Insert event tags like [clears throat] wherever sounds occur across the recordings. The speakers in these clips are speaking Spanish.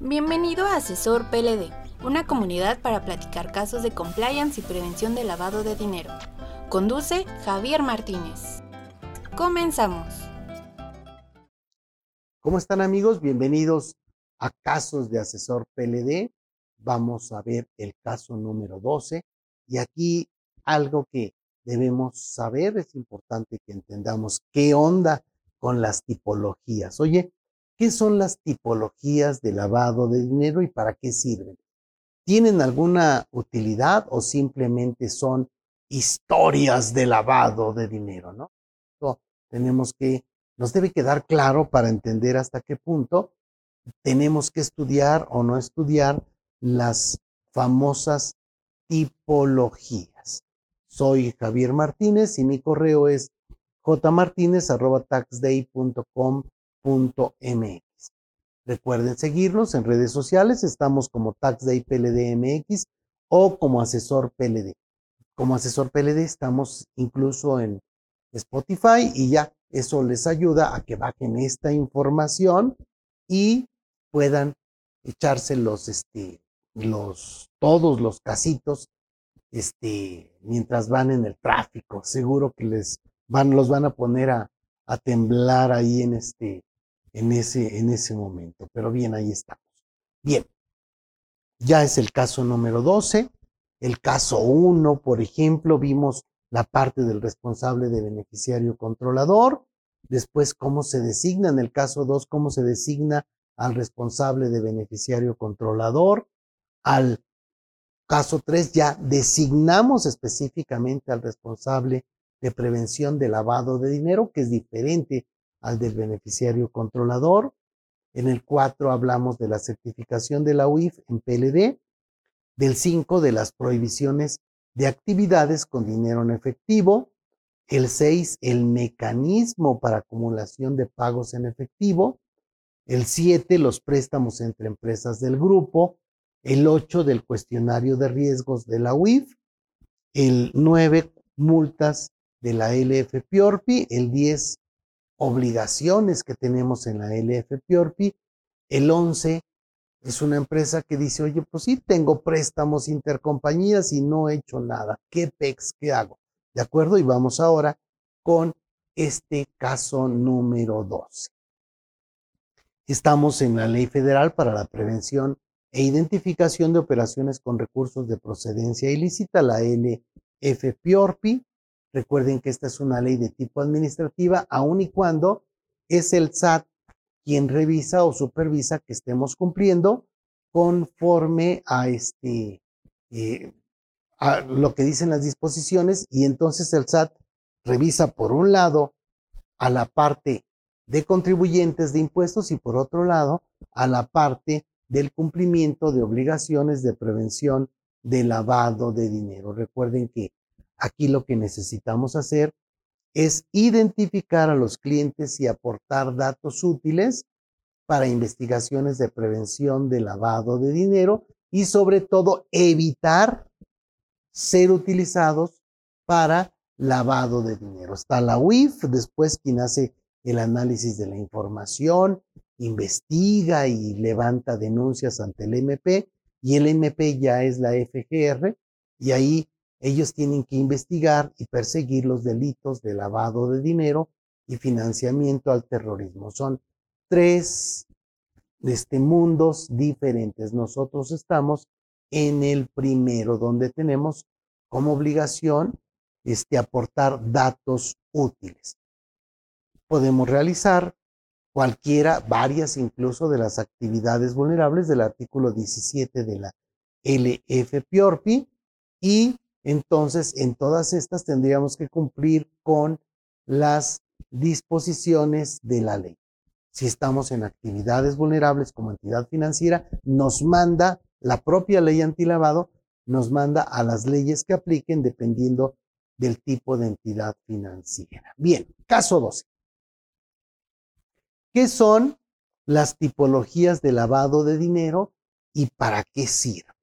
Bienvenido a Asesor PLD, una comunidad para platicar casos de compliance y prevención de lavado de dinero. Conduce Javier Martínez. Comenzamos. ¿Cómo están amigos? Bienvenidos a Casos de Asesor PLD. Vamos a ver el caso número 12 y aquí algo que debemos saber, es importante que entendamos qué onda con las tipologías. Oye, ¿Qué son las tipologías de lavado de dinero y para qué sirven? ¿Tienen alguna utilidad o simplemente son historias de lavado de dinero, no? tenemos que, nos debe quedar claro para entender hasta qué punto tenemos que estudiar o no estudiar las famosas tipologías. Soy Javier Martínez y mi correo es jmartinez.taxday.com mx Recuerden seguirnos en redes sociales, estamos como TaxDayPLDMX o como asesor PLD. Como asesor PLD estamos incluso en Spotify y ya eso les ayuda a que bajen esta información y puedan echarse los, este, los, todos los casitos, este, mientras van en el tráfico. Seguro que les van, los van a poner a, a temblar ahí en este, en ese, en ese momento. Pero bien, ahí estamos. Bien, ya es el caso número 12. El caso 1, por ejemplo, vimos la parte del responsable de beneficiario controlador. Después, cómo se designa. En el caso 2, cómo se designa al responsable de beneficiario controlador. Al caso 3, ya designamos específicamente al responsable de prevención de lavado de dinero, que es diferente al del beneficiario controlador. En el 4 hablamos de la certificación de la UIF en PLD. Del 5 de las prohibiciones de actividades con dinero en efectivo. El 6, el mecanismo para acumulación de pagos en efectivo. El 7, los préstamos entre empresas del grupo. El 8, del cuestionario de riesgos de la UIF. El 9, multas de la LF El 10, obligaciones que tenemos en la LF Piorpi. El 11 es una empresa que dice, oye, pues sí, tengo préstamos intercompañías y no he hecho nada. ¿Qué PEX? ¿Qué hago? ¿De acuerdo? Y vamos ahora con este caso número 12. Estamos en la Ley Federal para la Prevención e Identificación de Operaciones con Recursos de Procedencia Ilícita, la LF Piorpi. Recuerden que esta es una ley de tipo administrativa, aun y cuando es el SAT quien revisa o supervisa que estemos cumpliendo conforme a este eh, a lo que dicen las disposiciones y entonces el SAT revisa por un lado a la parte de contribuyentes de impuestos y por otro lado a la parte del cumplimiento de obligaciones de prevención de lavado de dinero. Recuerden que Aquí lo que necesitamos hacer es identificar a los clientes y aportar datos útiles para investigaciones de prevención de lavado de dinero y sobre todo evitar ser utilizados para lavado de dinero. Está la UIF, después quien hace el análisis de la información, investiga y levanta denuncias ante el MP y el MP ya es la FGR y ahí ellos tienen que investigar y perseguir los delitos de lavado de dinero y financiamiento al terrorismo. Son tres este, mundos diferentes. Nosotros estamos en el primero, donde tenemos como obligación este, aportar datos útiles. Podemos realizar cualquiera, varias incluso de las actividades vulnerables del artículo 17 de la LFPORPI y entonces, en todas estas tendríamos que cumplir con las disposiciones de la ley. Si estamos en actividades vulnerables como entidad financiera, nos manda la propia ley antilavado, nos manda a las leyes que apliquen dependiendo del tipo de entidad financiera. Bien, caso 12. ¿Qué son las tipologías de lavado de dinero y para qué sirven?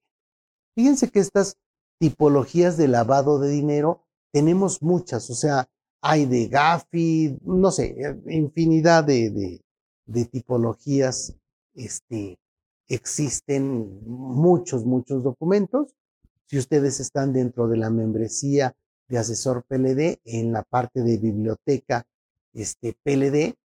Fíjense que estas tipologías de lavado de dinero, tenemos muchas, o sea, hay de Gafi, no sé, infinidad de, de, tipologías este, existen muchos, muchos documentos. Si ustedes están dentro de la membresía de asesor PLD, en la parte de biblioteca este, PLD,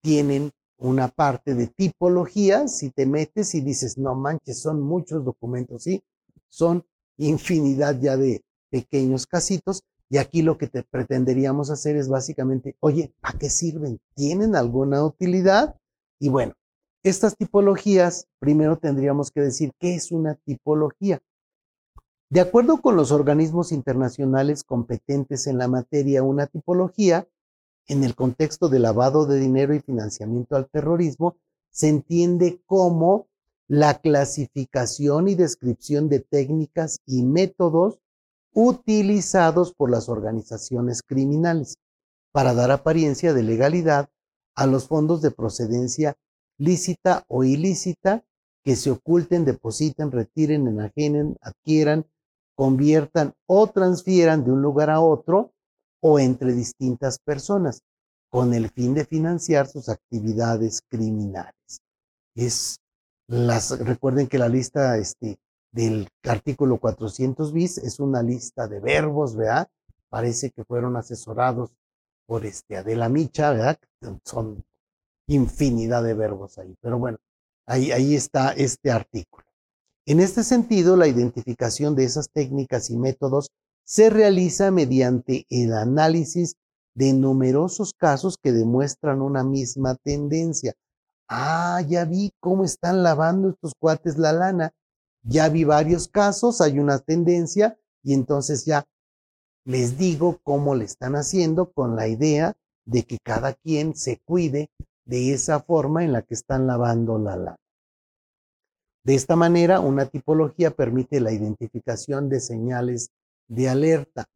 tienen una parte de tipología. Si te metes y dices, no manches, son muchos documentos, sí, son infinidad ya de pequeños casitos. Y aquí lo que te pretenderíamos hacer es básicamente, oye, ¿para qué sirven? ¿Tienen alguna utilidad? Y bueno, estas tipologías, primero tendríamos que decir, ¿qué es una tipología? De acuerdo con los organismos internacionales competentes en la materia, una tipología, en el contexto de lavado de dinero y financiamiento al terrorismo, se entiende como la clasificación y descripción de técnicas y métodos utilizados por las organizaciones criminales para dar apariencia de legalidad a los fondos de procedencia lícita o ilícita que se oculten, depositen, retiren, enajenen, adquieran, conviertan o transfieran de un lugar a otro o entre distintas personas con el fin de financiar sus actividades criminales. Es las, recuerden que la lista este, del artículo 400 bis es una lista de verbos, ¿verdad? Parece que fueron asesorados por este Adela Micha, ¿verdad? Son infinidad de verbos ahí. Pero bueno, ahí, ahí está este artículo. En este sentido, la identificación de esas técnicas y métodos se realiza mediante el análisis de numerosos casos que demuestran una misma tendencia. Ah, ya vi cómo están lavando estos cuates la lana. Ya vi varios casos, hay una tendencia y entonces ya les digo cómo le están haciendo con la idea de que cada quien se cuide de esa forma en la que están lavando la lana. De esta manera, una tipología permite la identificación de señales de alerta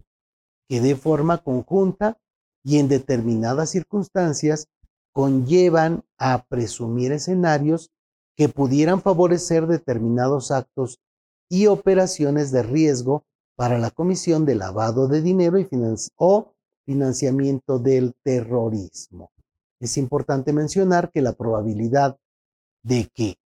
que de forma conjunta y en determinadas circunstancias conllevan a presumir escenarios que pudieran favorecer determinados actos y operaciones de riesgo para la comisión de lavado de dinero y o financiamiento del terrorismo. Es importante mencionar que la probabilidad de que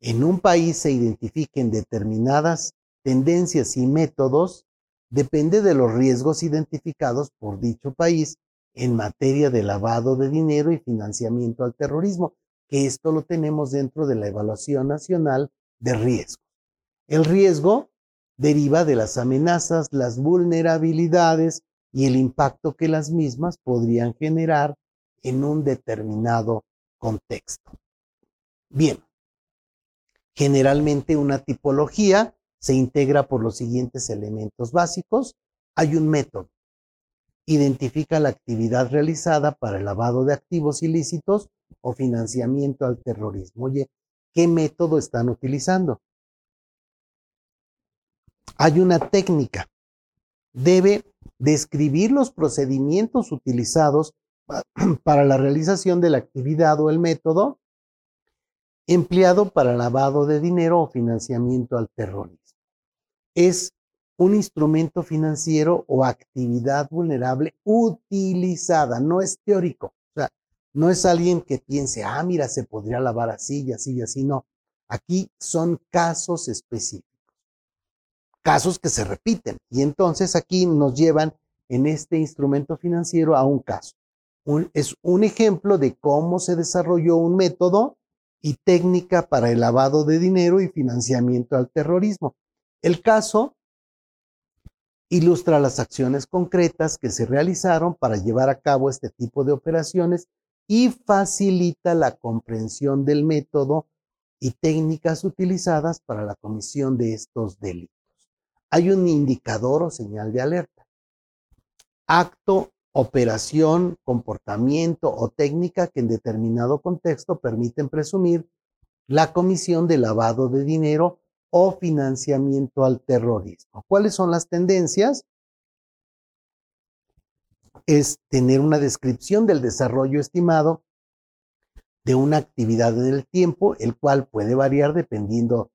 en un país se identifiquen determinadas tendencias y métodos depende de los riesgos identificados por dicho país en materia de lavado de dinero y financiamiento al terrorismo, que esto lo tenemos dentro de la evaluación nacional de riesgo. El riesgo deriva de las amenazas, las vulnerabilidades y el impacto que las mismas podrían generar en un determinado contexto. Bien, generalmente una tipología se integra por los siguientes elementos básicos. Hay un método. Identifica la actividad realizada para el lavado de activos ilícitos o financiamiento al terrorismo. Oye, ¿qué método están utilizando? Hay una técnica. Debe describir los procedimientos utilizados [clears throat] para la realización de la actividad o el método empleado para lavado de dinero o financiamiento al terrorismo. Es un instrumento financiero o actividad vulnerable utilizada, no es teórico. O sea, no es alguien que piense, ah, mira, se podría lavar así y así y así. No, aquí son casos específicos, casos que se repiten. Y entonces aquí nos llevan en este instrumento financiero a un caso es un ejemplo de cómo se desarrolló un método y técnica para el lavado de dinero y financiamiento al terrorismo. El caso ilustra las acciones concretas que se realizaron para llevar a cabo este tipo de operaciones y facilita la comprensión del método y técnicas utilizadas para la comisión de estos delitos. Hay un indicador o señal de alerta. Acto operación, comportamiento o técnica que en determinado contexto permiten presumir la comisión de lavado de dinero o financiamiento al terrorismo. ¿Cuáles son las tendencias? Es tener una descripción del desarrollo estimado de una actividad en el tiempo, el cual puede variar dependiendo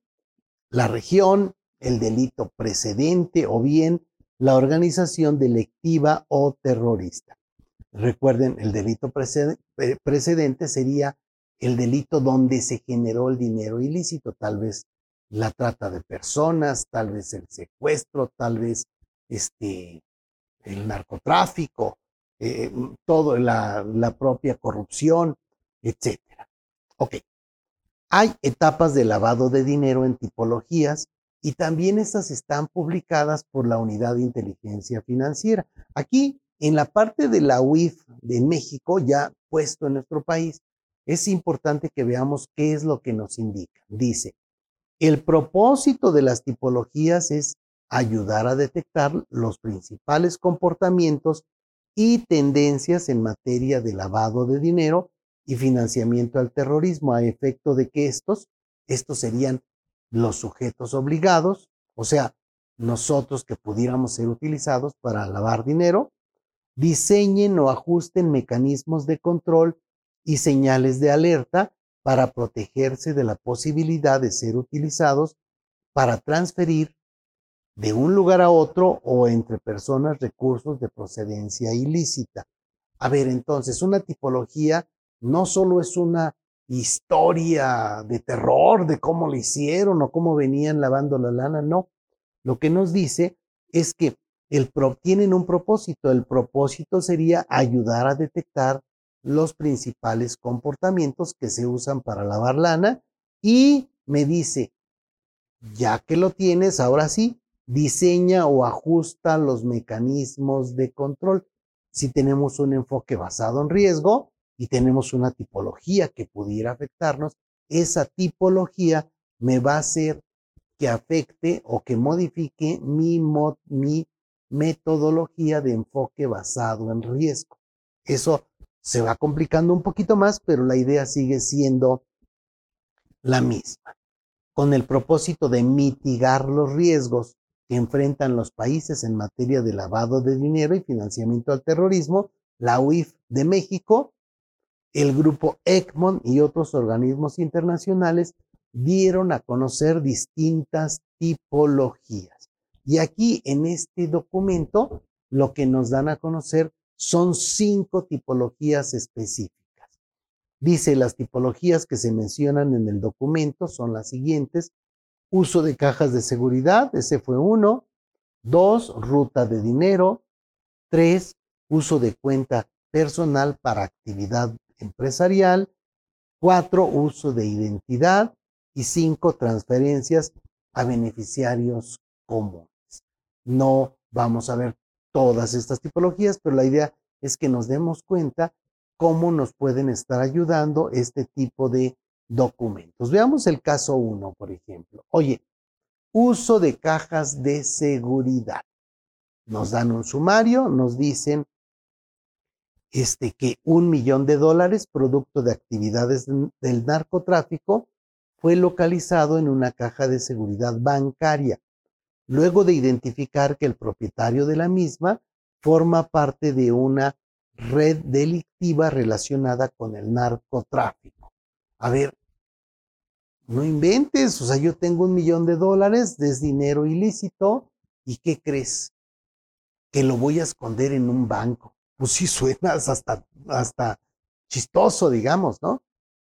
la región, el delito precedente o bien la organización delictiva o terrorista. Recuerden, el delito precedente sería el delito donde se generó el dinero ilícito, tal vez la trata de personas, tal vez el secuestro, tal vez este, el narcotráfico, eh, todo, la, la propia corrupción, etc. Ok. Hay etapas de lavado de dinero en tipologías y también estas están publicadas por la Unidad de Inteligencia Financiera. Aquí, en la parte de la UIF de México, ya puesto en nuestro país, es importante que veamos qué es lo que nos indica. Dice, el propósito de las tipologías es ayudar a detectar los principales comportamientos y tendencias en materia de lavado de dinero y financiamiento al terrorismo a efecto de que estos, estos serían los sujetos obligados, o sea, nosotros que pudiéramos ser utilizados para lavar dinero, diseñen o ajusten mecanismos de control y señales de alerta para protegerse de la posibilidad de ser utilizados para transferir de un lugar a otro o entre personas recursos de procedencia ilícita. A ver, entonces, una tipología no solo es una historia de terror de cómo lo hicieron o cómo venían lavando la lana, no. Lo que nos dice es que el tienen un propósito. El propósito sería ayudar a detectar los principales comportamientos que se usan para lavar lana y me dice, ya que lo tienes, ahora sí, diseña o ajusta los mecanismos de control. Si tenemos un enfoque basado en riesgo y tenemos una tipología que pudiera afectarnos, esa tipología me va a hacer que afecte o que modifique mi, mi metodología de enfoque basado en riesgo. Eso se va complicando un poquito más, pero la idea sigue siendo la misma, con el propósito de mitigar los riesgos que enfrentan los países en materia de lavado de dinero y financiamiento al terrorismo, la UIF de México, el grupo ECMON y otros organismos internacionales dieron a conocer distintas tipologías. Y aquí en este documento lo que nos dan a conocer son cinco tipologías específicas. Dice, las tipologías que se mencionan en el documento son las siguientes uso de cajas de seguridad, ese fue uno. Dos, ruta de dinero. Tres, uso de cuenta personal para actividad empresarial. Cuatro, uso de identidad. Y cinco, transferencias a beneficiarios comunes. No vamos a ver todas estas tipologías, pero la idea es que nos demos cuenta cómo nos pueden estar ayudando este tipo de documentos. Veamos el caso 1, por ejemplo. Oye, uso de cajas de seguridad. Nos dan un sumario, nos dicen este, que un millón de dólares producto de actividades del narcotráfico fue localizado en una caja de seguridad bancaria, luego de identificar que el propietario de la misma forma parte de una red delictiva relacionada con el narcotráfico a ver, no inventes, o sea, yo tengo un millón de dólares, es dinero ilícito, ¿y qué crees? Que lo voy a esconder en un banco. Pues sí, suenas hasta, hasta chistoso, digamos, ¿no?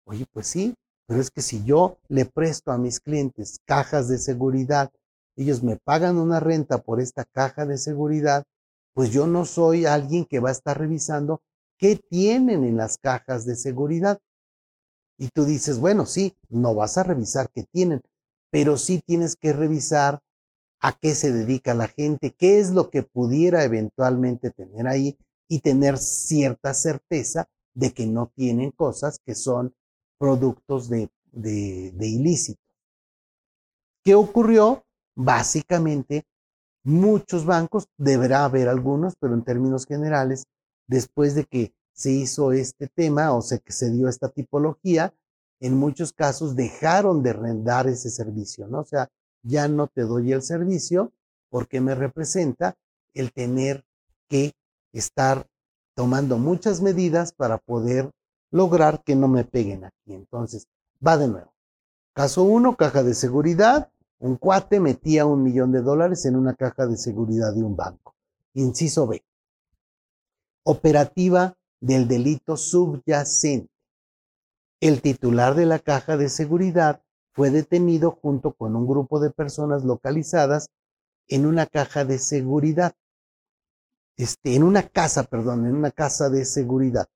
Oye, pues sí, pero es que si yo le presto a mis clientes cajas de seguridad, ellos me pagan una renta por esta caja de seguridad, pues yo no soy alguien que va a estar revisando qué tienen en las cajas de seguridad. Y tú dices, bueno, sí, no vas a revisar qué tienen, pero sí tienes que revisar a qué se dedica la gente, qué es lo que pudiera eventualmente tener ahí y tener cierta certeza de que no tienen cosas que son productos de, de, de ilícito. ¿Qué ocurrió? Básicamente, muchos bancos, deberá haber algunos, pero en términos generales, después de que se hizo este tema o que se dio esta tipología, en muchos casos dejaron de rendar ese servicio, ¿no? O sea, ya no te doy el servicio porque me representa el tener que estar tomando muchas medidas para poder lograr que no me peguen aquí. Entonces, va de nuevo. Caso uno, caja de seguridad. Un cuate metía un millón de dólares en una caja de seguridad de un banco. Inciso B. Operativa del delito subyacente. El titular de la caja de seguridad fue detenido junto con un grupo de personas localizadas en una caja de seguridad. Este, en una casa, perdón, en una casa de seguridad.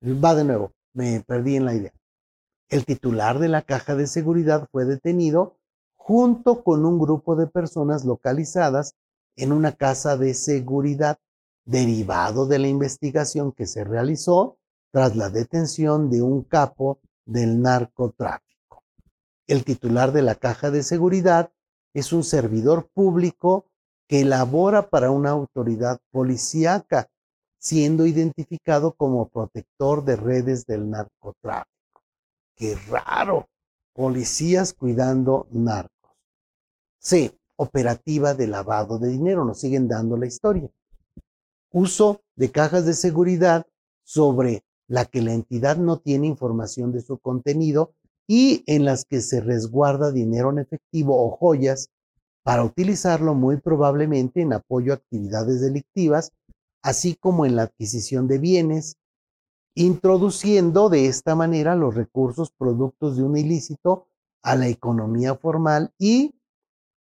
Va de nuevo, me perdí en la idea. El titular de la caja de seguridad fue detenido junto con un grupo de personas localizadas en una casa de seguridad, derivado de la investigación que se realizó tras la detención de un capo del narcotráfico. El titular de la caja de seguridad es un servidor público que labora para una autoridad policíaca, siendo identificado como protector de redes del narcotráfico. Qué raro, policías cuidando narcos. C. Operativa de lavado de dinero. Nos siguen dando la historia. Uso de cajas de seguridad sobre la que la entidad no tiene información de su contenido y en las que se resguarda dinero en efectivo o joyas para utilizarlo muy probablemente en apoyo a actividades delictivas, así como en la adquisición de bienes, introduciendo de esta manera los recursos productos de un ilícito a la economía formal y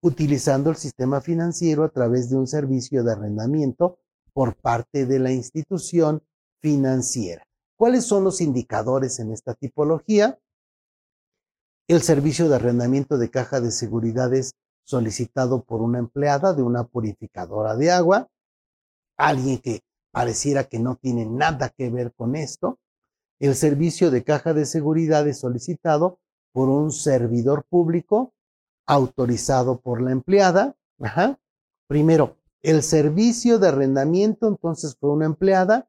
utilizando el sistema financiero a través de un servicio de arrendamiento por parte de la institución financiera. ¿Cuáles son los indicadores en esta tipología? El servicio de arrendamiento de caja de seguridad es solicitado por una empleada de una purificadora de agua, alguien que pareciera que no tiene nada que ver con esto. El servicio de caja de seguridad es solicitado por un servidor público autorizado por la empleada. Primero, el servicio de arrendamiento entonces fue una empleada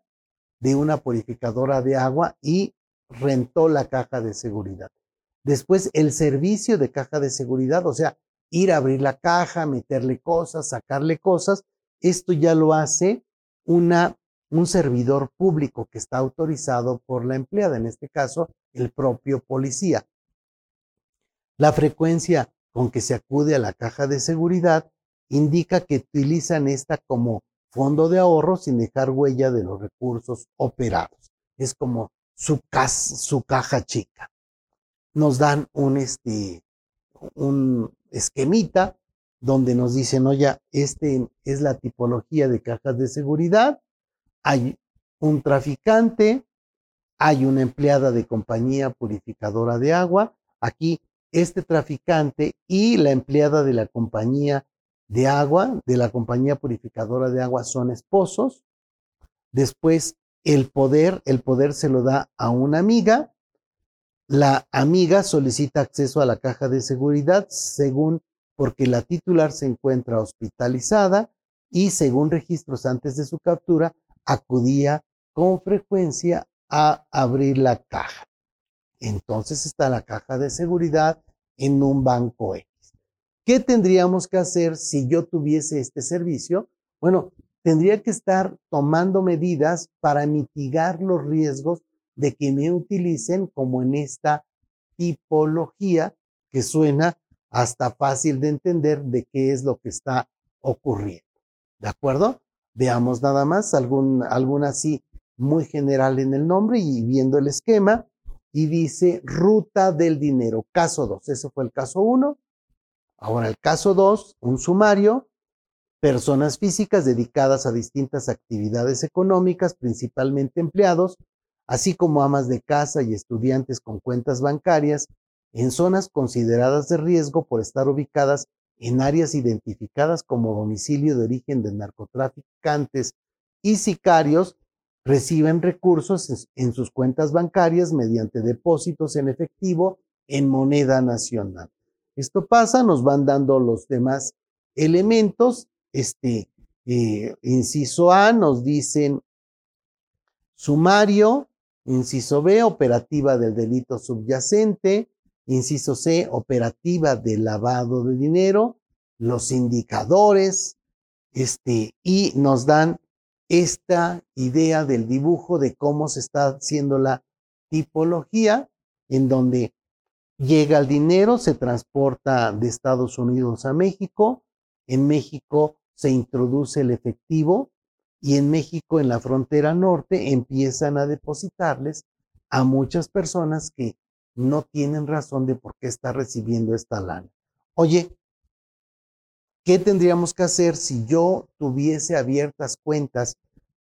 de una purificadora de agua y rentó la caja de seguridad. Después el servicio de caja de seguridad, o sea, ir a abrir la caja, meterle cosas, sacarle cosas, esto ya lo hace una, un servidor público que está autorizado por la empleada, en este caso el propio policía. La frecuencia con que se acude a la caja de seguridad indica que utilizan esta como fondo de ahorro sin dejar huella de los recursos operados. Es como su, su caja chica. Nos dan un, este, un esquemita donde nos dicen, oye, este es la tipología de cajas de seguridad. Hay un traficante, hay una empleada de compañía purificadora de agua. Aquí este traficante y la empleada de la compañía de agua, de la compañía purificadora de agua, son esposos. Después, el poder, el poder se lo da a una amiga. La amiga solicita acceso a la caja de seguridad según porque la titular se encuentra hospitalizada y según registros antes de su captura, acudía con frecuencia a abrir la caja. Entonces está la caja de seguridad en un banco E. ¿Qué tendríamos que hacer si yo tuviese este servicio? Bueno, tendría que estar tomando medidas para mitigar los riesgos de que me utilicen como en esta tipología que suena hasta fácil de entender de qué es lo que está ocurriendo. ¿De acuerdo? Veamos nada más algún, alguna así muy general en el nombre y viendo el esquema y dice ruta del dinero, caso 2. Ese fue el caso 1. Ahora, el caso 2, un sumario, personas físicas dedicadas a distintas actividades económicas, principalmente empleados, así como amas de casa y estudiantes con cuentas bancarias en zonas consideradas de riesgo por estar ubicadas en áreas identificadas como domicilio de origen de narcotraficantes y sicarios, reciben recursos en sus cuentas bancarias mediante depósitos en efectivo en moneda nacional. Esto pasa, nos van dando los demás elementos. Este, eh, inciso A nos dicen sumario, inciso B, operativa del delito subyacente, inciso C, operativa del lavado de dinero, los indicadores, este, y nos dan esta idea del dibujo de cómo se está haciendo la tipología, en donde Llega el dinero, se transporta de Estados Unidos a México. En México se introduce el efectivo y en México, en la frontera norte, empiezan a depositarles a muchas personas que no tienen razón de por qué está recibiendo esta lana. Oye, ¿qué tendríamos que hacer si yo tuviese abiertas cuentas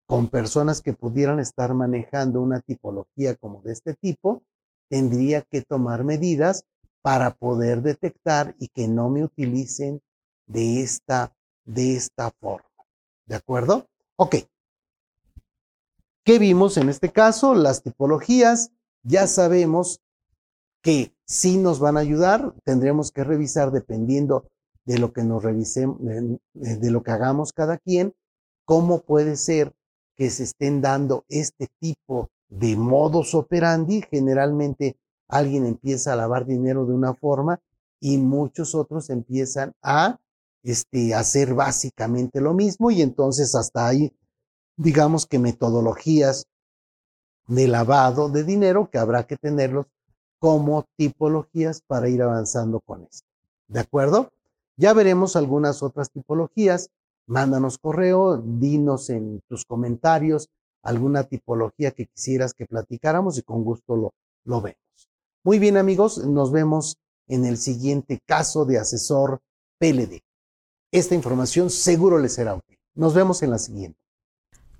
con personas que pudieran estar manejando una tipología como de este tipo? Tendría que tomar medidas para poder detectar y que no me utilicen de esta, de esta forma. ¿De acuerdo? Ok. ¿Qué vimos en este caso? Las tipologías. Ya sabemos que sí nos van a ayudar. Tendremos que revisar dependiendo de lo que nos revisemos, de lo que hagamos cada quien, cómo puede ser que se estén dando este tipo de modos operandi. Generalmente alguien empieza a lavar dinero de una forma y muchos otros empiezan a este, hacer básicamente lo mismo y entonces hasta ahí, digamos que metodologías de lavado de dinero que habrá que tenerlos como tipologías para ir avanzando con esto. ¿De acuerdo? Ya veremos algunas otras tipologías. Mándanos correo, dinos en tus comentarios alguna tipología que quisieras que platicáramos y con gusto lo, lo vemos. Muy bien amigos, nos vemos en el siguiente caso de asesor PLD. Esta información seguro les será útil. Nos vemos en la siguiente.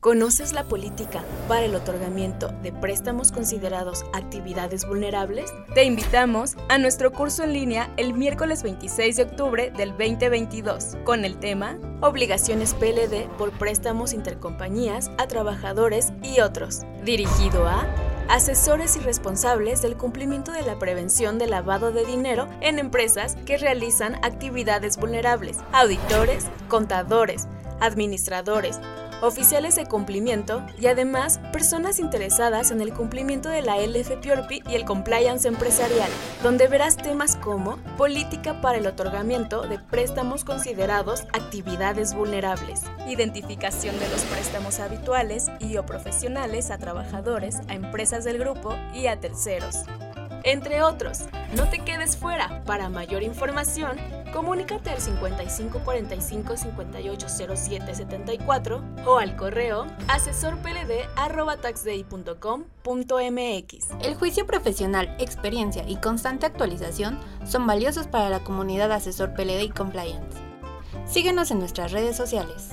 ¿Conoces la política para el otorgamiento de préstamos considerados actividades vulnerables? Te invitamos a nuestro curso en línea el miércoles 26 de octubre del 2022 con el tema Obligaciones PLD por préstamos intercompañías a trabajadores y otros, dirigido a asesores y responsables del cumplimiento de la prevención del lavado de dinero en empresas que realizan actividades vulnerables, auditores, contadores, administradores, oficiales de cumplimiento y además personas interesadas en el cumplimiento de la LFPORPI y el compliance empresarial, donde verás temas como política para el otorgamiento de préstamos considerados actividades vulnerables, identificación de los préstamos habituales y o profesionales a trabajadores, a empresas del grupo y a terceros entre otros. No te quedes fuera. Para mayor información, comunícate al 5545 580774 o al correo asesorpld@taxday.com.mx. El juicio profesional, experiencia y constante actualización son valiosos para la comunidad Asesor PLD y Compliance. Síguenos en nuestras redes sociales.